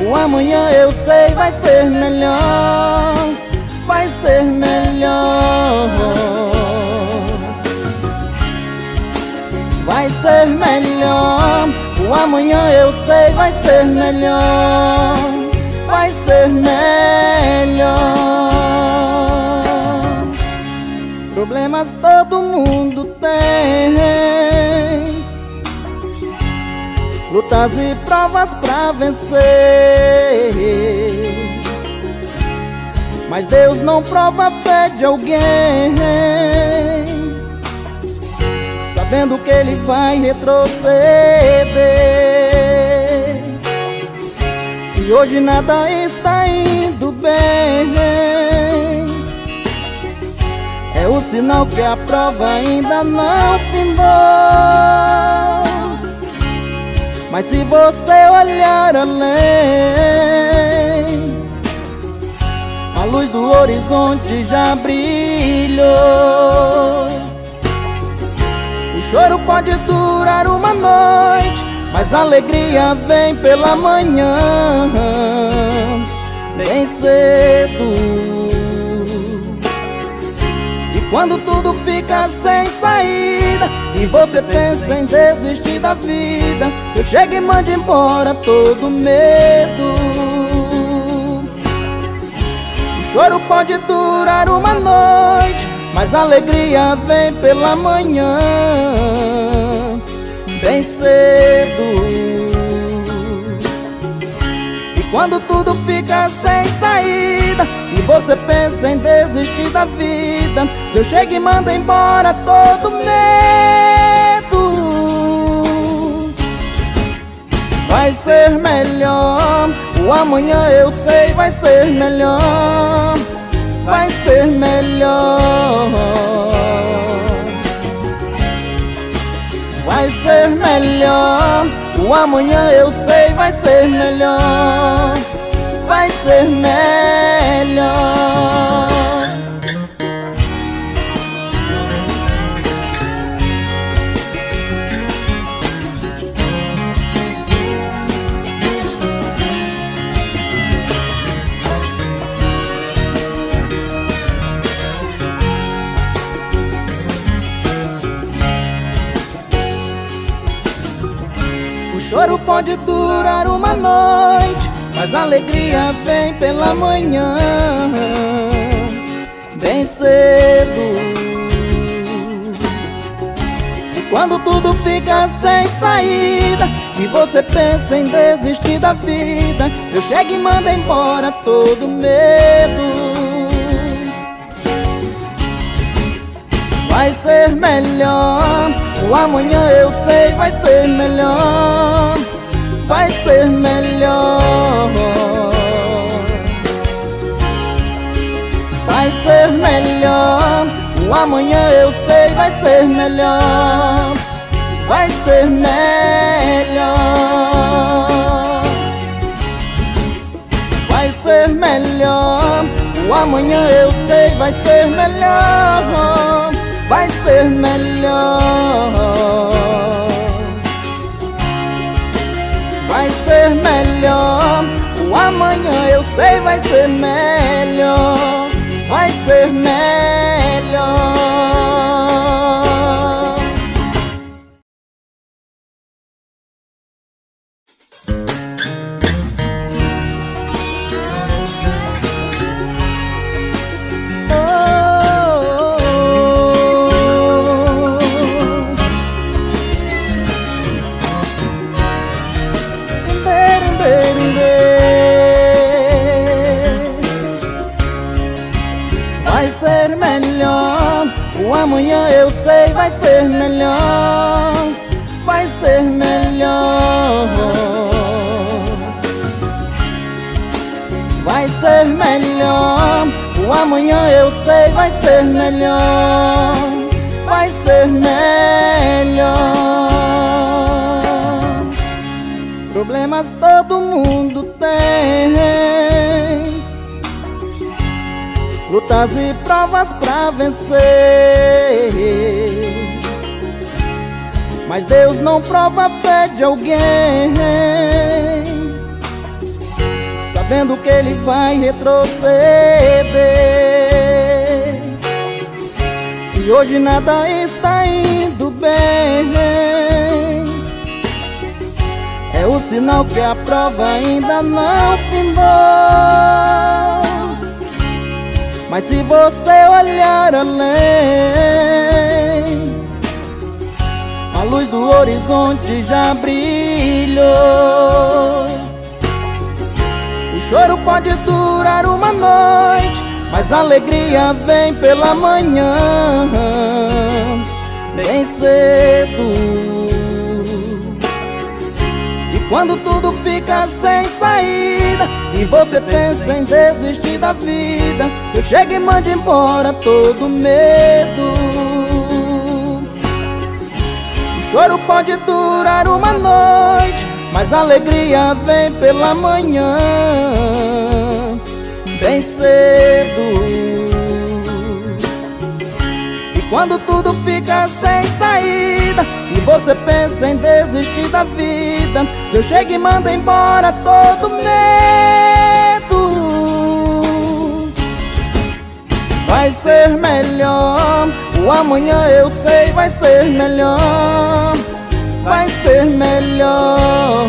O amanhã eu sei vai ser melhor. Vai ser melhor. Vai ser melhor. O amanhã eu sei vai ser melhor. Vai ser melhor. Problemas todo mundo tem Lutas e provas pra vencer. Mas Deus não prova a fé de alguém. Sabendo que Ele vai retroceder. Se hoje nada está indo bem é o sinal que a prova ainda não findou Mas se você olhar além A luz do horizonte já brilhou. O choro pode durar uma noite Mas a alegria vem pela manhã. Bem cedo quando tudo fica sem saída E você pensa em desistir da vida Eu chego e mando embora todo medo. O choro pode durar uma noite Mas a alegria vem pela manhã. Bem cedo quando tudo fica sem saída E você pensa em desistir da vida Eu chego e mando embora todo medo. Vai ser melhor O amanhã eu sei vai ser melhor. Vai ser melhor. Vai ser melhor o amanhã eu sei vai ser melhor Vai ser melhor choro pode durar uma noite Mas a alegria vem pela manhã. Bem cedo. Quando tudo fica sem saída E você pensa em desistir da vida Eu chego e mando embora todo medo Vai ser melhor. O amanhã eu sei vai ser melhor. Vai ser melhor. Vai ser melhor. O amanhã eu sei vai ser melhor. Vai ser melhor. Vai ser melhor. O amanhã eu sei vai ser melhor ser melhor. Vai ser melhor. O amanhã eu sei vai ser melhor. Vai ser melhor. Amanhã eu sei vai ser melhor Vai ser melhor. Vai ser melhor. O amanhã eu sei vai ser melhor Vai ser melhor. Problemas todo mundo tem lutas e provas pra vencer. Mas Deus não prova a fé de alguém, sabendo que ele vai retroceder. Se hoje nada está indo bem, é o sinal que a prova ainda não findou. Mas se você olhar além, a luz do horizonte já brilhou. O choro pode durar uma noite, mas a alegria vem pela manhã, bem cedo. Quando tudo fica sem saída E você pensa em desistir da vida Eu chego e mando embora todo medo. O choro pode durar uma noite Mas a alegria vem pela manhã. Bem cedo. Quando tudo fica sem E você pensa em desistir da vida. Eu chego e mando embora todo medo. Vai ser melhor. O amanhã eu sei vai ser melhor. Vai ser melhor.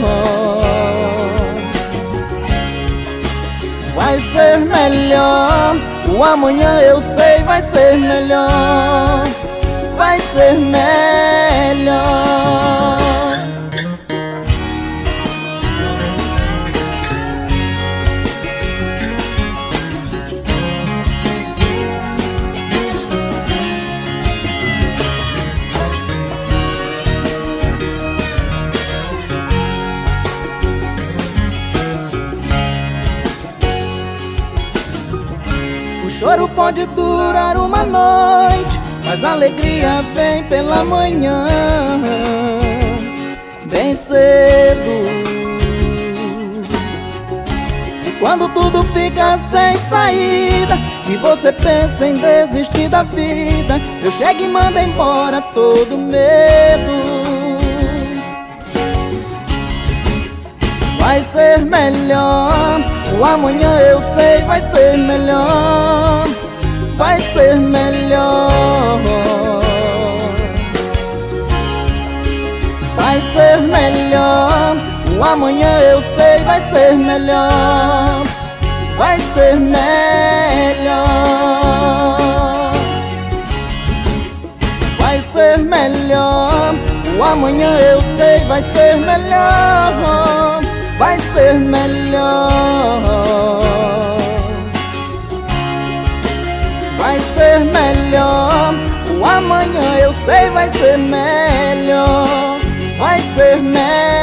Vai ser melhor. O amanhã eu sei vai ser melhor. Vai ser melhor choro pode durar uma noite Mas a alegria vem pela manhã. Bem cedo. Quando tudo fica sem saída E você pensa em desistir da vida Eu chego e mando embora todo medo Vai ser melhor. O amanhã eu sei vai ser melhor. Vai ser melhor. Vai ser melhor. O amanhã eu sei vai ser melhor. Vai ser melhor. Vai ser melhor. O amanhã eu sei vai ser melhor ser melhor. Vai ser melhor. O amanhã eu sei vai ser melhor. Vai ser melhor.